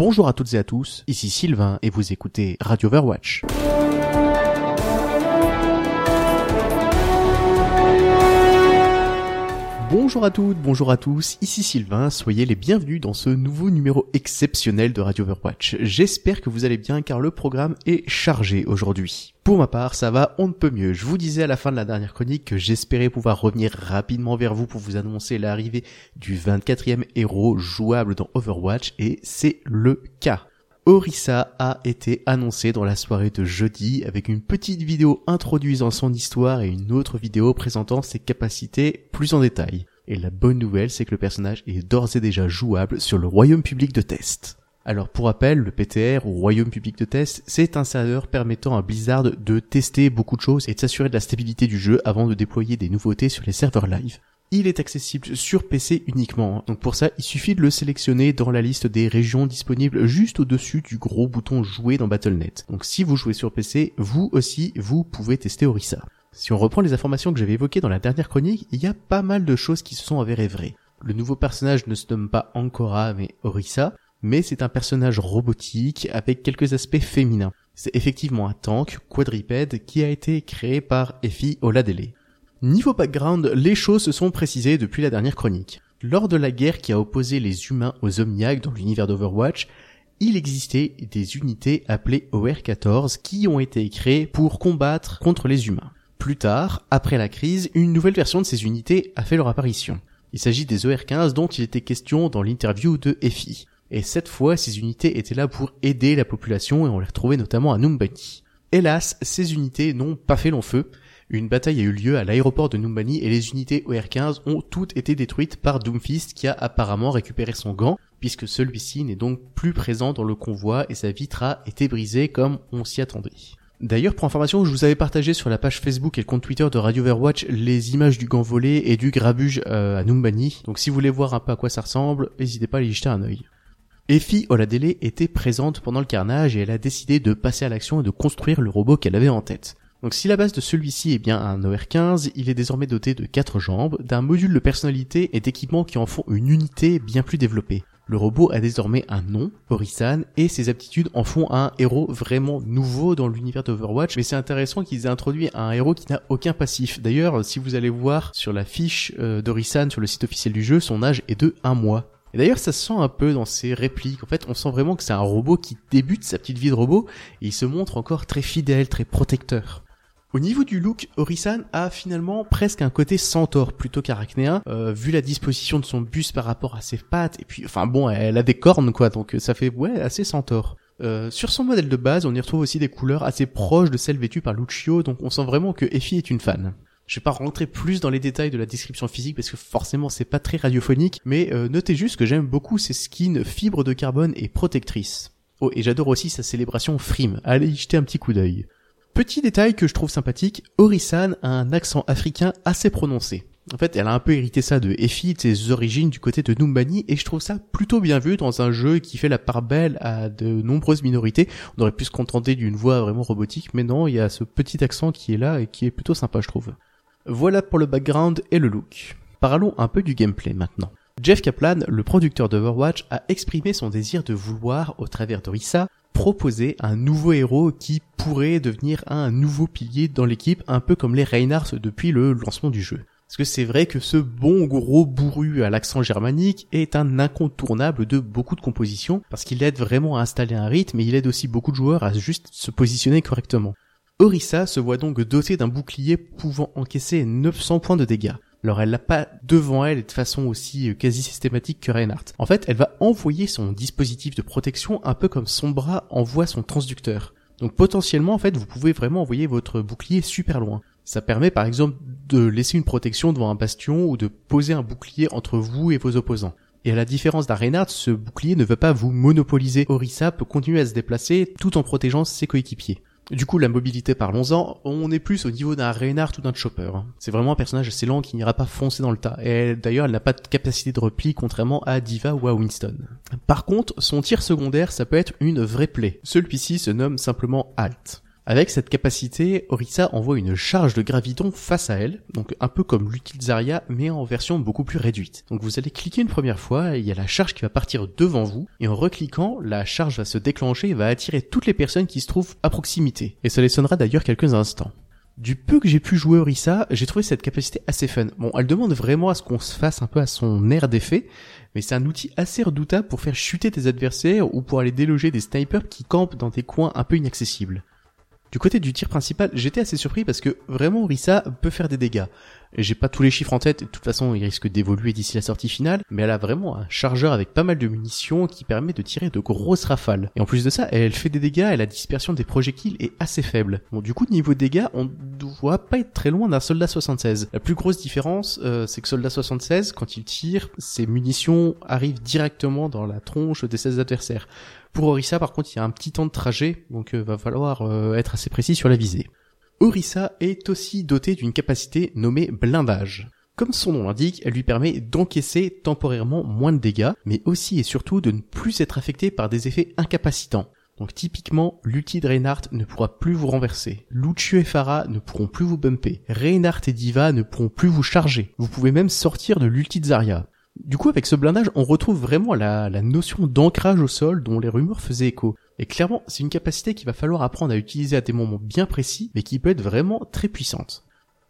Bonjour à toutes et à tous, ici Sylvain et vous écoutez Radio Overwatch. Bonjour à toutes, bonjour à tous, ici Sylvain, soyez les bienvenus dans ce nouveau numéro exceptionnel de Radio Overwatch. J'espère que vous allez bien car le programme est chargé aujourd'hui. Pour ma part, ça va, on ne peut mieux. Je vous disais à la fin de la dernière chronique que j'espérais pouvoir revenir rapidement vers vous pour vous annoncer l'arrivée du 24e héros jouable dans Overwatch et c'est le cas. Orisa a été annoncé dans la soirée de jeudi avec une petite vidéo introduisant son histoire et une autre vidéo présentant ses capacités plus en détail. Et la bonne nouvelle, c'est que le personnage est d'ores et déjà jouable sur le royaume public de test. Alors pour rappel, le PTR ou Royaume Public de Test, c'est un serveur permettant à Blizzard de tester beaucoup de choses et de s'assurer de la stabilité du jeu avant de déployer des nouveautés sur les serveurs live. Il est accessible sur PC uniquement, donc pour ça il suffit de le sélectionner dans la liste des régions disponibles juste au-dessus du gros bouton jouer dans Battle.net. Donc si vous jouez sur PC, vous aussi vous pouvez tester Orisa. Si on reprend les informations que j'avais évoquées dans la dernière chronique, il y a pas mal de choses qui se sont avérées vraies. Le nouveau personnage ne se nomme pas Ankora mais Orisa, mais c'est un personnage robotique avec quelques aspects féminins. C'est effectivement un tank quadripède qui a été créé par Effie Oladele. Niveau background, les choses se sont précisées depuis la dernière chronique. Lors de la guerre qui a opposé les humains aux Omniacs dans l'univers d'Overwatch, il existait des unités appelées OR-14 qui ont été créées pour combattre contre les humains. Plus tard, après la crise, une nouvelle version de ces unités a fait leur apparition. Il s'agit des OR-15 dont il était question dans l'interview de Effie. Et cette fois, ces unités étaient là pour aider la population et on les retrouvait notamment à Numbani. Hélas, ces unités n'ont pas fait long feu, une bataille a eu lieu à l'aéroport de Numbani et les unités OR-15 ont toutes été détruites par Doomfist qui a apparemment récupéré son gant, puisque celui-ci n'est donc plus présent dans le convoi et sa vitre a été brisée comme on s'y attendait. D'ailleurs, pour information, je vous avais partagé sur la page Facebook et le compte Twitter de Radio Overwatch les images du gant volé et du grabuge euh, à Numbani. Donc si vous voulez voir un peu à quoi ça ressemble, n'hésitez pas à y jeter un œil. Effie Oladele était présente pendant le carnage et elle a décidé de passer à l'action et de construire le robot qu'elle avait en tête. Donc si la base de celui-ci est bien un OR15, il est désormais doté de 4 jambes, d'un module de personnalité et d'équipements qui en font une unité bien plus développée. Le robot a désormais un nom, Orisan, et ses aptitudes en font un héros vraiment nouveau dans l'univers d'Overwatch, mais c'est intéressant qu'ils aient introduit un héros qui n'a aucun passif. D'ailleurs, si vous allez voir sur la fiche euh, d'Orisan sur le site officiel du jeu, son âge est de 1 mois. Et d'ailleurs, ça se sent un peu dans ses répliques. En fait, on sent vraiment que c'est un robot qui débute sa petite vie de robot, et il se montre encore très fidèle, très protecteur. Au niveau du look, Orisan a finalement presque un côté centaure plutôt qu'arachnéen, euh, vu la disposition de son buste par rapport à ses pattes, et puis, enfin bon, elle a des cornes quoi, donc ça fait, ouais, assez centaure. Euh, sur son modèle de base, on y retrouve aussi des couleurs assez proches de celles vêtues par Lucio, donc on sent vraiment que Effie est une fan. Je vais pas rentrer plus dans les détails de la description physique parce que forcément c'est pas très radiophonique, mais euh, notez juste que j'aime beaucoup ses skins fibres de carbone et protectrices. Oh, et j'adore aussi sa célébration frime. Allez y jeter un petit coup d'œil. Petit détail que je trouve sympathique, Orisan a un accent africain assez prononcé. En fait, elle a un peu hérité ça de Effie, de ses origines du côté de Numbani, et je trouve ça plutôt bien vu dans un jeu qui fait la part belle à de nombreuses minorités. On aurait pu se contenter d'une voix vraiment robotique, mais non, il y a ce petit accent qui est là et qui est plutôt sympa, je trouve. Voilà pour le background et le look. Parlons un peu du gameplay maintenant. Jeff Kaplan, le producteur d'Overwatch, a exprimé son désir de vouloir, au travers d'Orisa, proposer un nouveau héros qui pourrait devenir un nouveau pilier dans l'équipe, un peu comme les Reinhardt depuis le lancement du jeu. Parce que c'est vrai que ce bon gros bourru à l'accent germanique est un incontournable de beaucoup de compositions, parce qu'il aide vraiment à installer un rythme et il aide aussi beaucoup de joueurs à juste se positionner correctement. Orisa se voit donc doté d'un bouclier pouvant encaisser 900 points de dégâts. Alors elle l'a pas devant elle de façon aussi euh, quasi systématique que Reinhardt. En fait, elle va envoyer son dispositif de protection un peu comme son bras envoie son transducteur. Donc potentiellement, en fait, vous pouvez vraiment envoyer votre bouclier super loin. Ça permet par exemple de laisser une protection devant un bastion ou de poser un bouclier entre vous et vos opposants. Et à la différence d'un Reinhardt, ce bouclier ne veut pas vous monopoliser. Orisa peut continuer à se déplacer tout en protégeant ses coéquipiers. Du coup, la mobilité, parlons-en, on est plus au niveau d'un Reinhardt ou d'un Chopper. Hein. C'est vraiment un personnage assez lent qui n'ira pas foncer dans le tas. Et d'ailleurs, elle n'a pas de capacité de repli contrairement à Diva ou à Winston. Par contre, son tir secondaire, ça peut être une vraie plaie. Celui-ci se nomme simplement Alt. Avec cette capacité, Orisa envoie une charge de graviton face à elle, donc un peu comme l'Utilisaria mais en version beaucoup plus réduite. Donc vous allez cliquer une première fois, il y a la charge qui va partir devant vous, et en recliquant, la charge va se déclencher et va attirer toutes les personnes qui se trouvent à proximité. Et ça les sonnera d'ailleurs quelques instants. Du peu que j'ai pu jouer Orisa, j'ai trouvé cette capacité assez fun. Bon, elle demande vraiment à ce qu'on se fasse un peu à son air d'effet, mais c'est un outil assez redoutable pour faire chuter tes adversaires ou pour aller déloger des snipers qui campent dans des coins un peu inaccessibles. Du côté du tir principal, j'étais assez surpris parce que vraiment Rissa peut faire des dégâts. J'ai pas tous les chiffres en tête, de toute façon il risque d'évoluer d'ici la sortie finale, mais elle a vraiment un chargeur avec pas mal de munitions qui permet de tirer de grosses rafales. Et en plus de ça, elle fait des dégâts et la dispersion des projectiles est assez faible. Bon du coup niveau dégâts, on doit pas être très loin d'un soldat 76. La plus grosse différence, euh, c'est que soldat 76, quand il tire, ses munitions arrivent directement dans la tronche de ses adversaires. Pour Orissa, par contre, il y a un petit temps de trajet, donc euh, va falloir euh, être assez précis sur la visée. Orissa est aussi dotée d'une capacité nommée blindage. Comme son nom l'indique, elle lui permet d'encaisser temporairement moins de dégâts, mais aussi et surtout de ne plus être affecté par des effets incapacitants. Donc typiquement, l'ulti de Reinhardt ne pourra plus vous renverser. Lucio et Farah ne pourront plus vous bumper. Reinhardt et Diva ne pourront plus vous charger. Vous pouvez même sortir de l'ulti de Zarya. Du coup, avec ce blindage, on retrouve vraiment la, notion d'ancrage au sol dont les rumeurs faisaient écho. Et clairement, c'est une capacité qu'il va falloir apprendre à utiliser à des moments bien précis, mais qui peut être vraiment très puissante.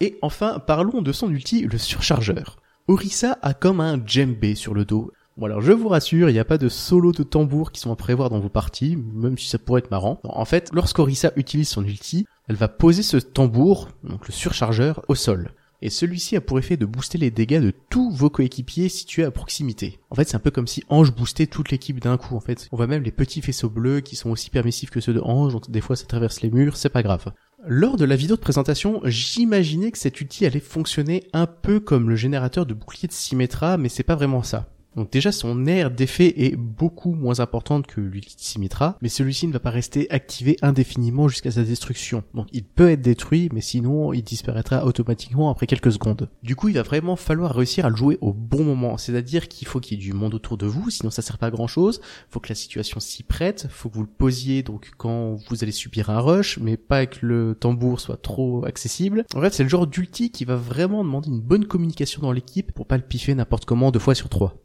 Et enfin, parlons de son ulti, le surchargeur. Orisa a comme un djembé sur le dos. Bon alors je vous rassure, il n'y a pas de solo de tambour qui sont à prévoir dans vos parties, même si ça pourrait être marrant. En fait, lorsqu'Orisa utilise son ulti, elle va poser ce tambour, donc le surchargeur, au sol et celui-ci a pour effet de booster les dégâts de tous vos coéquipiers situés à proximité. En fait, c'est un peu comme si Ange boostait toute l'équipe d'un coup, en fait. On voit même les petits faisceaux bleus qui sont aussi permissifs que ceux de Ange, donc des fois ça traverse les murs, c'est pas grave. Lors de la vidéo de présentation, j'imaginais que cet outil allait fonctionner un peu comme le générateur de bouclier de Symmetra, mais c'est pas vraiment ça. Donc déjà son aire d'effet est beaucoup moins importante que Symmetra, mais celui-ci ne va pas rester activé indéfiniment jusqu'à sa destruction. Donc il peut être détruit, mais sinon il disparaîtra automatiquement après quelques secondes. Du coup il va vraiment falloir réussir à le jouer au bon moment, c'est-à-dire qu'il faut qu'il y ait du monde autour de vous, sinon ça sert pas à grand chose, faut que la situation s'y prête, faut que vous le posiez donc quand vous allez subir un rush, mais pas que le tambour soit trop accessible. En fait c'est le genre d'ulti qui va vraiment demander une bonne communication dans l'équipe pour pas le piffer n'importe comment deux fois sur trois.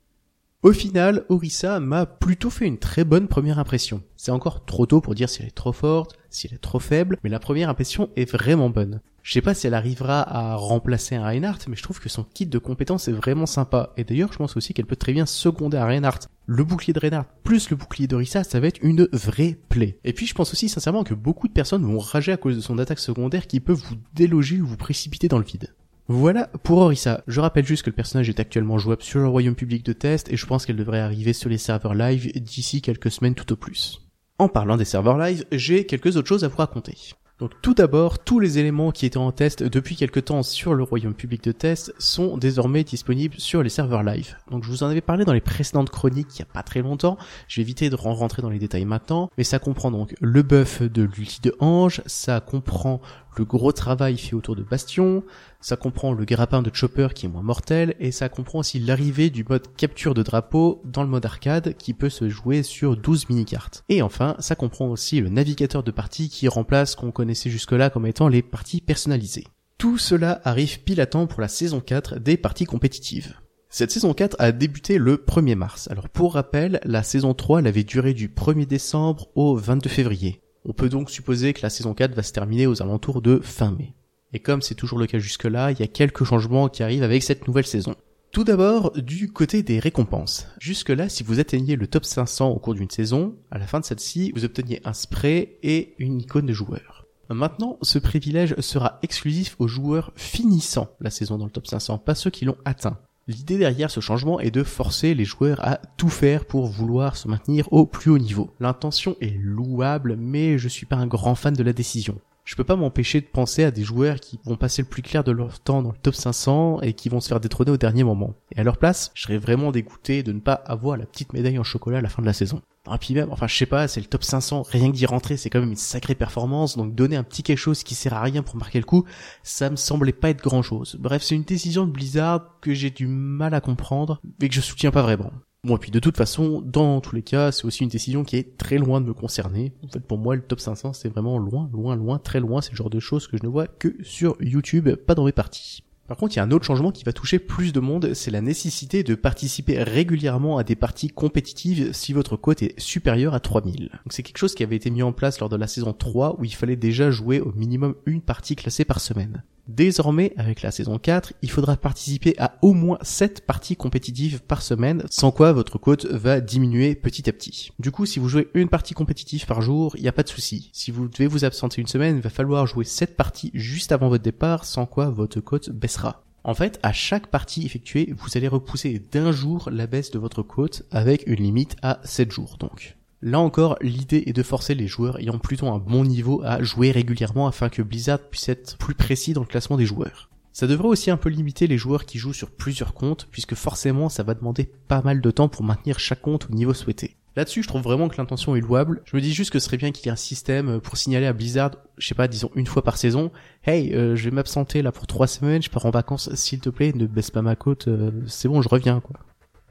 Au final, Orisa m'a plutôt fait une très bonne première impression. C'est encore trop tôt pour dire si elle est trop forte, si elle est trop faible, mais la première impression est vraiment bonne. Je sais pas si elle arrivera à remplacer un Reinhardt, mais je trouve que son kit de compétences est vraiment sympa. Et d'ailleurs, je pense aussi qu'elle peut très bien seconder un Reinhardt. Le bouclier de Reinhardt plus le bouclier d'Orisa, ça va être une vraie plaie. Et puis je pense aussi sincèrement que beaucoup de personnes vont rager à cause de son attaque secondaire qui peut vous déloger ou vous précipiter dans le vide. Voilà pour Orisa. Je rappelle juste que le personnage est actuellement jouable sur le royaume public de test et je pense qu'elle devrait arriver sur les serveurs live d'ici quelques semaines tout au plus. En parlant des serveurs live, j'ai quelques autres choses à vous raconter. Donc tout d'abord, tous les éléments qui étaient en test depuis quelque temps sur le royaume public de test sont désormais disponibles sur les serveurs live. Donc je vous en avais parlé dans les précédentes chroniques il y a pas très longtemps, je vais éviter de rentrer dans les détails maintenant, mais ça comprend donc le buff de l'ulti de Ange, ça comprend le gros travail fait autour de Bastion, ça comprend le grappin de Chopper qui est moins mortel, et ça comprend aussi l'arrivée du mode capture de drapeau dans le mode arcade qui peut se jouer sur 12 mini-cartes. Et enfin, ça comprend aussi le navigateur de partie qui remplace ce qu'on connaissait jusque-là comme étant les parties personnalisées. Tout cela arrive pile à temps pour la saison 4 des parties compétitives. Cette saison 4 a débuté le 1er mars. Alors pour rappel, la saison 3 elle avait duré du 1er décembre au 22 février. On peut donc supposer que la saison 4 va se terminer aux alentours de fin mai. Et comme c'est toujours le cas jusque-là, il y a quelques changements qui arrivent avec cette nouvelle saison. Tout d'abord, du côté des récompenses. Jusque-là, si vous atteignez le top 500 au cours d'une saison, à la fin de celle-ci, vous obteniez un spray et une icône de joueur. Maintenant, ce privilège sera exclusif aux joueurs finissant la saison dans le top 500, pas ceux qui l'ont atteint. L'idée derrière ce changement est de forcer les joueurs à tout faire pour vouloir se maintenir au plus haut niveau. L'intention est louable, mais je suis pas un grand fan de la décision je peux pas m'empêcher de penser à des joueurs qui vont passer le plus clair de leur temps dans le top 500 et qui vont se faire détrôner au dernier moment. Et à leur place, je serais vraiment dégoûté de ne pas avoir la petite médaille en chocolat à la fin de la saison. Et puis même, enfin je sais pas, c'est le top 500, rien que d'y rentrer, c'est quand même une sacrée performance, donc donner un petit quelque chose qui sert à rien pour marquer le coup, ça me semblait pas être grand chose. Bref, c'est une décision de Blizzard que j'ai du mal à comprendre, mais que je soutiens pas vraiment. Bon, et puis de toute façon, dans tous les cas, c'est aussi une décision qui est très loin de me concerner. En fait, pour moi, le top 500, c'est vraiment loin, loin, loin, très loin. C'est le genre de choses que je ne vois que sur YouTube, pas dans mes parties. Par contre, il y a un autre changement qui va toucher plus de monde, c'est la nécessité de participer régulièrement à des parties compétitives si votre cote est supérieure à 3000. Donc c'est quelque chose qui avait été mis en place lors de la saison 3 où il fallait déjà jouer au minimum une partie classée par semaine. Désormais, avec la saison 4, il faudra participer à au moins 7 parties compétitives par semaine, sans quoi votre cote va diminuer petit à petit. Du coup, si vous jouez une partie compétitive par jour, il n'y a pas de souci. Si vous devez vous absenter une semaine, il va falloir jouer 7 parties juste avant votre départ, sans quoi votre cote baissera. En fait, à chaque partie effectuée, vous allez repousser d'un jour la baisse de votre cote avec une limite à 7 jours donc. Là encore, l'idée est de forcer les joueurs ayant plutôt un bon niveau à jouer régulièrement afin que Blizzard puisse être plus précis dans le classement des joueurs. Ça devrait aussi un peu limiter les joueurs qui jouent sur plusieurs comptes, puisque forcément ça va demander pas mal de temps pour maintenir chaque compte au niveau souhaité. Là-dessus, je trouve vraiment que l'intention est louable. Je me dis juste que ce serait bien qu'il y ait un système pour signaler à Blizzard, je sais pas, disons une fois par saison, hey, euh, je vais m'absenter là pour trois semaines, je pars en vacances, s'il te plaît, ne baisse pas ma côte, euh, c'est bon, je reviens quoi.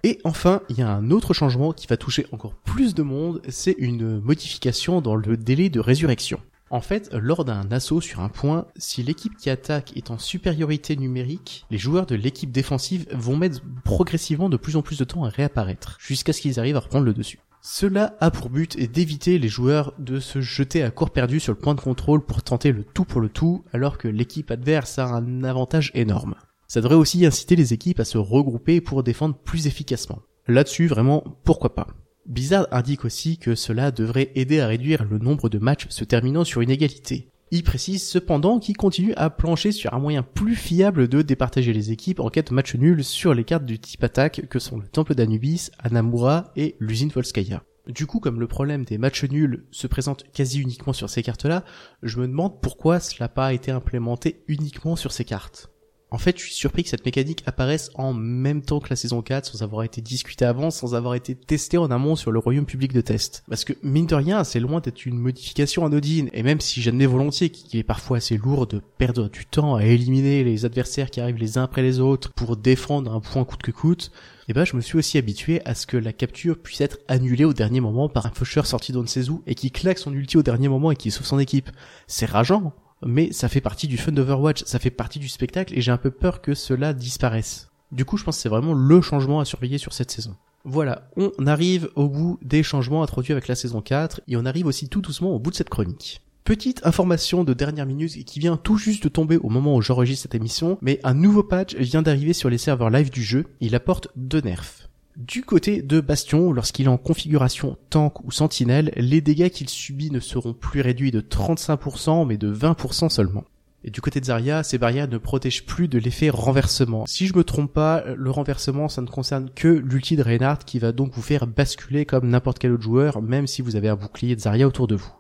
Et enfin, il y a un autre changement qui va toucher encore plus de monde, c'est une modification dans le délai de résurrection. En fait, lors d'un assaut sur un point, si l'équipe qui attaque est en supériorité numérique, les joueurs de l'équipe défensive vont mettre progressivement de plus en plus de temps à réapparaître, jusqu'à ce qu'ils arrivent à reprendre le dessus. Cela a pour but d'éviter les joueurs de se jeter à court perdu sur le point de contrôle pour tenter le tout pour le tout, alors que l'équipe adverse a un avantage énorme. Ça devrait aussi inciter les équipes à se regrouper pour défendre plus efficacement. Là-dessus, vraiment, pourquoi pas? Blizzard indique aussi que cela devrait aider à réduire le nombre de matchs se terminant sur une égalité. Il précise cependant qu'il continue à plancher sur un moyen plus fiable de départager les équipes en de match nul sur les cartes du type attaque que sont le Temple d'Anubis, Anamura et l'usine Volskaya. Du coup, comme le problème des matchs nuls se présente quasi uniquement sur ces cartes-là, je me demande pourquoi cela n'a pas été implémenté uniquement sur ces cartes. En fait, je suis surpris que cette mécanique apparaisse en même temps que la saison 4 sans avoir été discutée avant, sans avoir été testée en amont sur le royaume public de test. Parce que, mine de rien, c'est loin d'être une modification anodine, et même si j'admets volontiers qu'il est parfois assez lourd de perdre du temps à éliminer les adversaires qui arrivent les uns après les autres pour défendre un point coûte que coûte, eh ben je me suis aussi habitué à ce que la capture puisse être annulée au dernier moment par un faucheur sorti d'Onsezu et qui claque son ulti au dernier moment et qui sauve son équipe. C'est rageant, mais ça fait partie du fun d'Overwatch, ça fait partie du spectacle et j'ai un peu peur que cela disparaisse. Du coup, je pense que c'est vraiment le changement à surveiller sur cette saison. Voilà, on arrive au bout des changements introduits avec la saison 4 et on arrive aussi tout doucement au bout de cette chronique. Petite information de dernière minute qui vient tout juste de tomber au moment où j'enregistre cette émission, mais un nouveau patch vient d'arriver sur les serveurs live du jeu, il apporte deux nerfs. Du côté de Bastion, lorsqu'il est en configuration tank ou sentinelle, les dégâts qu'il subit ne seront plus réduits de 35% mais de 20% seulement. Et du côté de Zarya, ces barrières ne protègent plus de l'effet renversement. Si je me trompe pas, le renversement, ça ne concerne que l'ulti de Reinhardt qui va donc vous faire basculer comme n'importe quel autre joueur, même si vous avez un bouclier de Zarya autour de vous.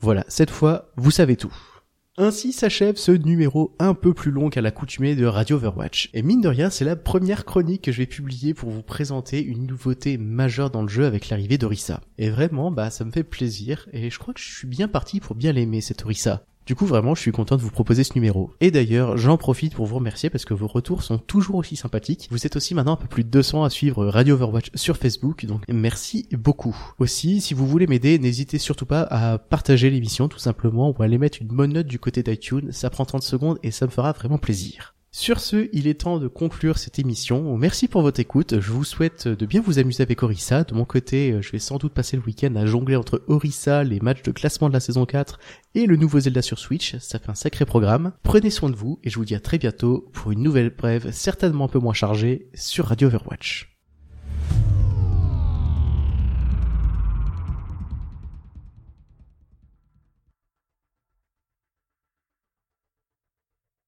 Voilà, cette fois, vous savez tout. Ainsi s'achève ce numéro un peu plus long qu'à l'accoutumée de Radio Overwatch. Et mine de rien, c'est la première chronique que je vais publier pour vous présenter une nouveauté majeure dans le jeu avec l'arrivée d'Orissa. Et vraiment, bah ça me fait plaisir, et je crois que je suis bien parti pour bien l'aimer cette Orissa. Du coup, vraiment, je suis content de vous proposer ce numéro. Et d'ailleurs, j'en profite pour vous remercier parce que vos retours sont toujours aussi sympathiques. Vous êtes aussi maintenant un peu plus de 200 à suivre Radio Overwatch sur Facebook, donc merci beaucoup. Aussi, si vous voulez m'aider, n'hésitez surtout pas à partager l'émission tout simplement ou à aller mettre une bonne note du côté d'iTunes. Ça prend 30 secondes et ça me fera vraiment plaisir. Sur ce, il est temps de conclure cette émission. Merci pour votre écoute. Je vous souhaite de bien vous amuser avec Orissa. De mon côté, je vais sans doute passer le week-end à jongler entre Orissa, les matchs de classement de la saison 4 et le nouveau Zelda sur Switch. Ça fait un sacré programme. Prenez soin de vous et je vous dis à très bientôt pour une nouvelle brève certainement un peu moins chargée sur Radio Overwatch.